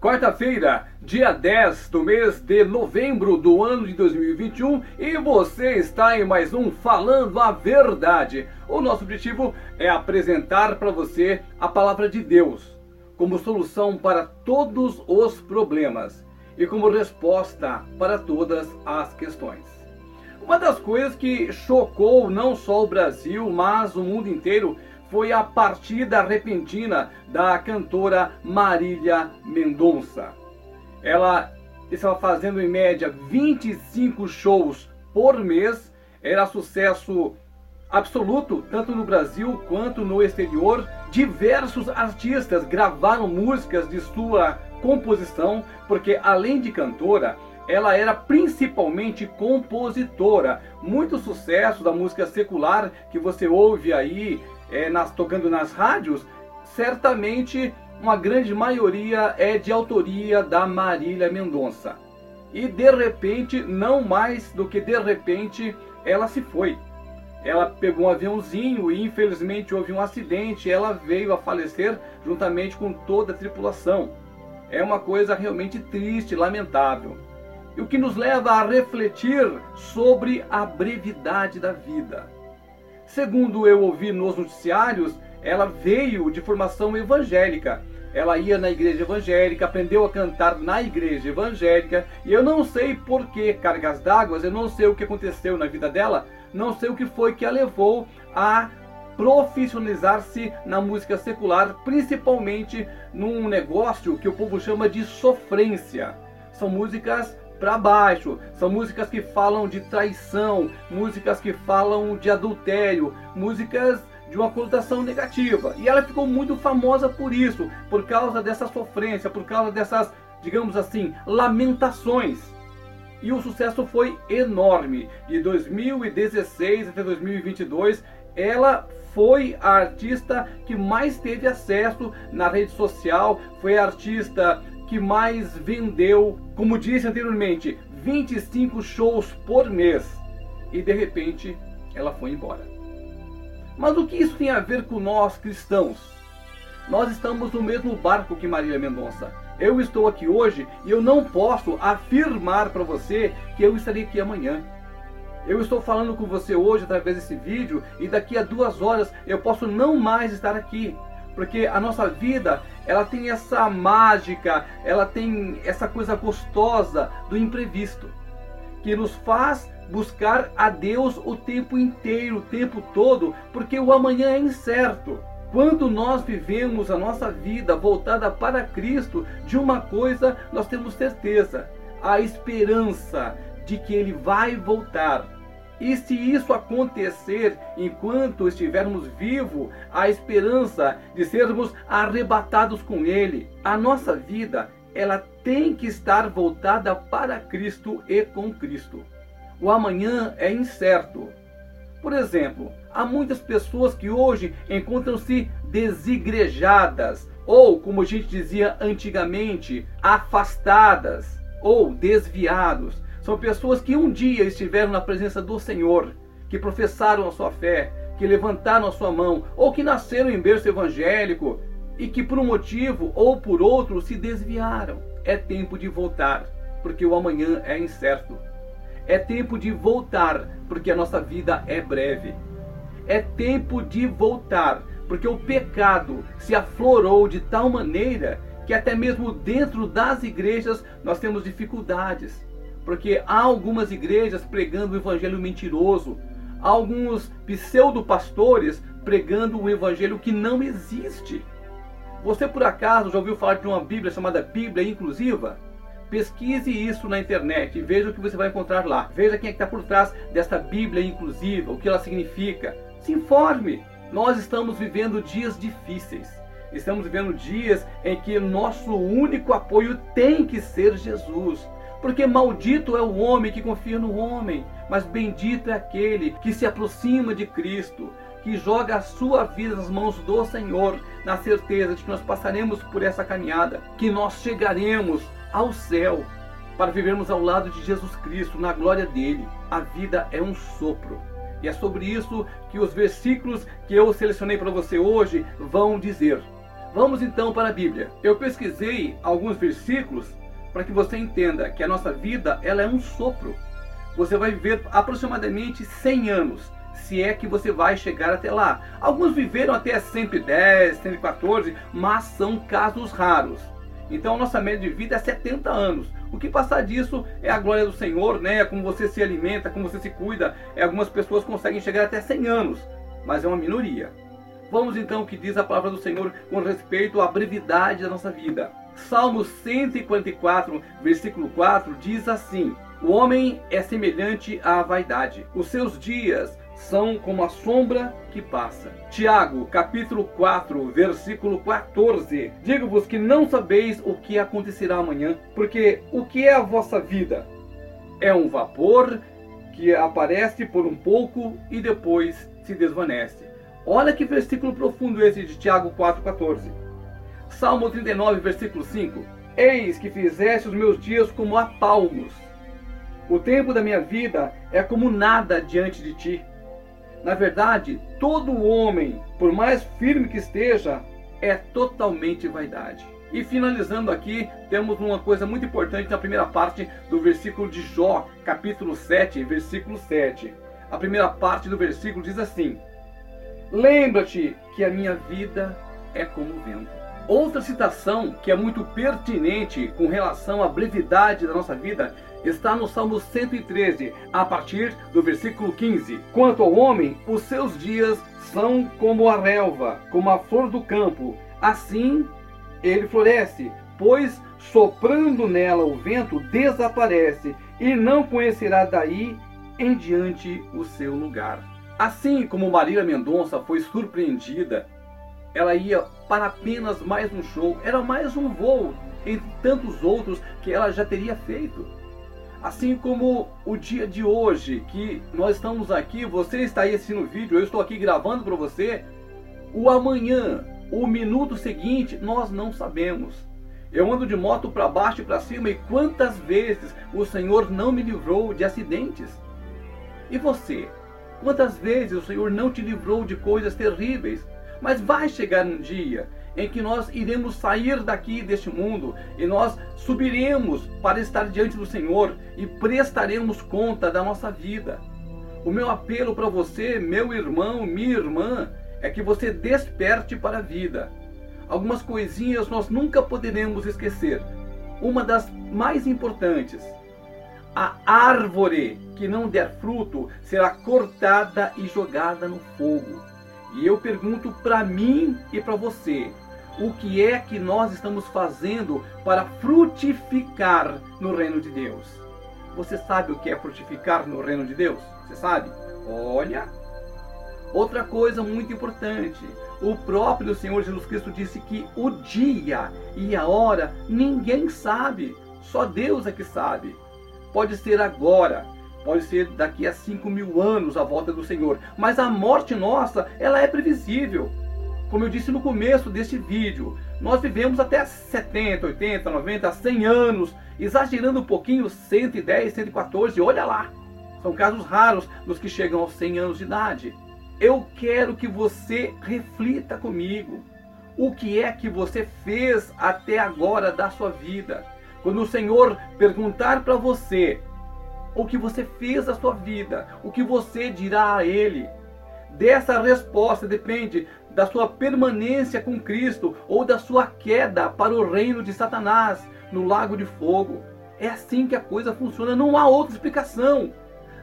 Quarta-feira, dia 10 do mês de novembro do ano de 2021 e você está em mais um Falando a Verdade. O nosso objetivo é apresentar para você a palavra de Deus como solução para todos os problemas e como resposta para todas as questões. Uma das coisas que chocou não só o Brasil, mas o mundo inteiro foi a partida repentina da cantora Marília Mendonça. Ela estava fazendo em média 25 shows por mês, era sucesso absoluto, tanto no Brasil quanto no exterior. Diversos artistas gravaram músicas de sua composição, porque além de cantora, ela era principalmente compositora. Muito sucesso da música secular que você ouve aí é, nas, tocando nas rádios, certamente uma grande maioria é de autoria da Marília Mendonça. E de repente, não mais do que de repente, ela se foi. Ela pegou um aviãozinho e infelizmente houve um acidente, ela veio a falecer juntamente com toda a tripulação. É uma coisa realmente triste, lamentável. E o que nos leva a refletir sobre a brevidade da vida. Segundo eu ouvi nos noticiários, ela veio de formação evangélica. Ela ia na igreja evangélica, aprendeu a cantar na igreja evangélica, e eu não sei por que cargas d'água, eu não sei o que aconteceu na vida dela, não sei o que foi que a levou a profissionalizar-se na música secular, principalmente num negócio que o povo chama de sofrência. São músicas para baixo. São músicas que falam de traição, músicas que falam de adultério, músicas de uma conotação negativa. E ela ficou muito famosa por isso, por causa dessa sofrência, por causa dessas, digamos assim, lamentações. E o sucesso foi enorme. De 2016 até 2022, ela foi a artista que mais teve acesso na rede social, foi a artista que mais vendeu, como disse anteriormente, 25 shows por mês. E de repente ela foi embora. Mas o que isso tem a ver com nós cristãos? Nós estamos no mesmo barco que Marília Mendonça. Eu estou aqui hoje e eu não posso afirmar para você que eu estarei aqui amanhã. Eu estou falando com você hoje através desse vídeo e daqui a duas horas eu posso não mais estar aqui porque a nossa vida ela tem essa mágica, ela tem essa coisa gostosa do imprevisto, que nos faz buscar a Deus o tempo inteiro, o tempo todo, porque o amanhã é incerto. Quando nós vivemos a nossa vida voltada para Cristo, de uma coisa nós temos certeza: a esperança de que Ele vai voltar e se isso acontecer enquanto estivermos vivos, a esperança de sermos arrebatados com Ele, a nossa vida, ela tem que estar voltada para Cristo e com Cristo. O amanhã é incerto. Por exemplo, há muitas pessoas que hoje encontram-se desigrejadas, ou, como a gente dizia antigamente, afastadas ou desviados são pessoas que um dia estiveram na presença do Senhor, que professaram a sua fé, que levantaram a sua mão, ou que nasceram em berço evangélico e que por um motivo ou por outro se desviaram. É tempo de voltar, porque o amanhã é incerto. É tempo de voltar, porque a nossa vida é breve. É tempo de voltar, porque o pecado se aflorou de tal maneira que até mesmo dentro das igrejas nós temos dificuldades porque há algumas igrejas pregando o evangelho mentiroso, há alguns pseudo-pastores pregando o evangelho que não existe. Você por acaso já ouviu falar de uma Bíblia chamada Bíblia Inclusiva? Pesquise isso na internet e veja o que você vai encontrar lá. Veja quem é está por trás desta Bíblia inclusiva, o que ela significa. Se informe. Nós estamos vivendo dias difíceis. Estamos vivendo dias em que nosso único apoio tem que ser Jesus. Porque maldito é o homem que confia no homem, mas bendito é aquele que se aproxima de Cristo, que joga a sua vida nas mãos do Senhor, na certeza de que nós passaremos por essa caminhada, que nós chegaremos ao céu para vivermos ao lado de Jesus Cristo, na glória dele. A vida é um sopro. E é sobre isso que os versículos que eu selecionei para você hoje vão dizer. Vamos então para a Bíblia. Eu pesquisei alguns versículos para que você entenda que a nossa vida ela é um sopro. Você vai viver aproximadamente 100 anos, se é que você vai chegar até lá. Alguns viveram até 110, 114, mas são casos raros. Então a nossa média de vida é 70 anos. O que passar disso é a glória do Senhor, né? É como você se alimenta, como você se cuida. É, algumas pessoas conseguem chegar até 100 anos, mas é uma minoria. Vamos então ao que diz a palavra do Senhor com respeito à brevidade da nossa vida. Salmo 144, versículo 4 diz assim: O homem é semelhante à vaidade, os seus dias são como a sombra que passa. Tiago, capítulo 4, versículo 14. Digo-vos que não sabeis o que acontecerá amanhã, porque o que é a vossa vida? É um vapor que aparece por um pouco e depois se desvanece. Olha que versículo profundo esse de Tiago 4,14. Salmo 39, versículo 5. Eis que fizeste os meus dias como a palmos. O tempo da minha vida é como nada diante de ti. Na verdade, todo homem, por mais firme que esteja, é totalmente vaidade. E finalizando aqui, temos uma coisa muito importante na primeira parte do versículo de Jó, capítulo 7, versículo 7. A primeira parte do versículo diz assim: Lembra-te que a minha vida é como o vento. Outra citação que é muito pertinente com relação à brevidade da nossa vida está no Salmo 113, a partir do versículo 15. Quanto ao homem, os seus dias são como a relva, como a flor do campo. Assim ele floresce, pois soprando nela o vento desaparece, e não conhecerá daí em diante o seu lugar. Assim como Marília Mendonça foi surpreendida, ela ia para apenas mais um show, era mais um voo entre tantos outros que ela já teria feito. Assim como o dia de hoje, que nós estamos aqui, você está aí assistindo o vídeo, eu estou aqui gravando para você, o amanhã, o minuto seguinte, nós não sabemos. Eu ando de moto para baixo e para cima e quantas vezes o Senhor não me livrou de acidentes? E você? Quantas vezes o Senhor não te livrou de coisas terríveis? Mas vai chegar um dia em que nós iremos sair daqui deste mundo e nós subiremos para estar diante do Senhor e prestaremos conta da nossa vida. O meu apelo para você, meu irmão, minha irmã, é que você desperte para a vida. Algumas coisinhas nós nunca poderemos esquecer. Uma das mais importantes: a árvore que não der fruto será cortada e jogada no fogo. E eu pergunto para mim e para você: o que é que nós estamos fazendo para frutificar no reino de Deus? Você sabe o que é frutificar no reino de Deus? Você sabe? Olha. Outra coisa muito importante: o próprio Senhor Jesus Cristo disse que o dia e a hora ninguém sabe, só Deus é que sabe. Pode ser agora, Pode ser daqui a 5 mil anos a volta do Senhor. Mas a morte nossa, ela é previsível. Como eu disse no começo deste vídeo, nós vivemos até 70, 80, 90, 100 anos, exagerando um pouquinho, 110, 114, olha lá. São casos raros dos que chegam aos 100 anos de idade. Eu quero que você reflita comigo. O que é que você fez até agora da sua vida? Quando o Senhor perguntar para você o que você fez da sua vida, o que você dirá a Ele. Dessa resposta depende da sua permanência com Cristo ou da sua queda para o reino de Satanás no lago de fogo. É assim que a coisa funciona, não há outra explicação.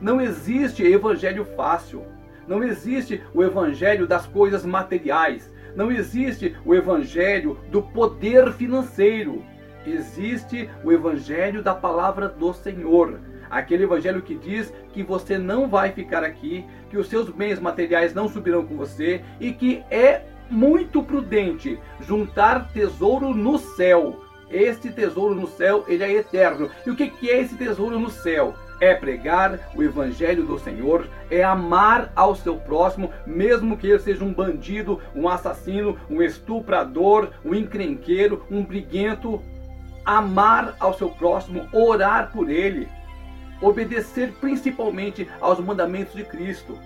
Não existe evangelho fácil. Não existe o evangelho das coisas materiais. Não existe o evangelho do poder financeiro. Existe o evangelho da palavra do Senhor Aquele evangelho que diz que você não vai ficar aqui, que os seus bens materiais não subirão com você e que é muito prudente juntar tesouro no céu. Este tesouro no céu, ele é eterno. E o que é esse tesouro no céu? É pregar o evangelho do Senhor, é amar ao seu próximo, mesmo que ele seja um bandido, um assassino, um estuprador, um encrenqueiro, um briguento. Amar ao seu próximo, orar por ele, obedecer principalmente aos mandamentos de Cristo,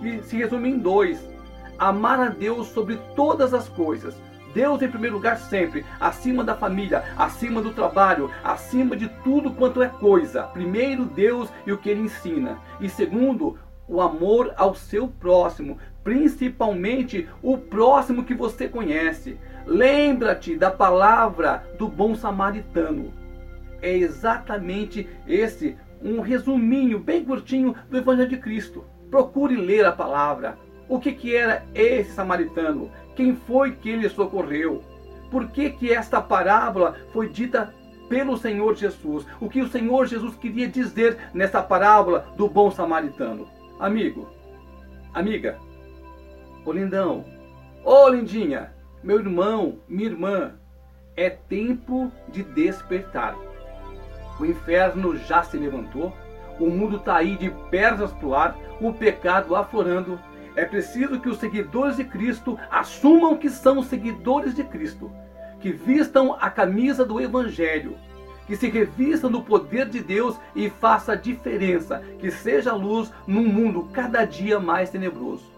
que se resume em dois: amar a Deus sobre todas as coisas, Deus em primeiro lugar sempre, acima da família, acima do trabalho, acima de tudo quanto é coisa. Primeiro Deus e o que ele ensina. E segundo, o amor ao seu próximo, principalmente o próximo que você conhece. Lembra-te da palavra do bom samaritano. É exatamente esse um resuminho bem curtinho do Evangelho de Cristo. Procure ler a palavra. O que, que era esse samaritano? Quem foi que ele socorreu? Por que, que esta parábola foi dita pelo Senhor Jesus? O que o Senhor Jesus queria dizer nessa parábola do bom samaritano? Amigo, amiga, ô lindão, ô lindinha, meu irmão, minha irmã, é tempo de despertar. O inferno já se levantou, o mundo está aí de pernas pro ar, o pecado aflorando. É preciso que os seguidores de Cristo assumam que são seguidores de Cristo, que vistam a camisa do Evangelho, que se revistam do poder de Deus e faça diferença, que seja luz num mundo cada dia mais tenebroso.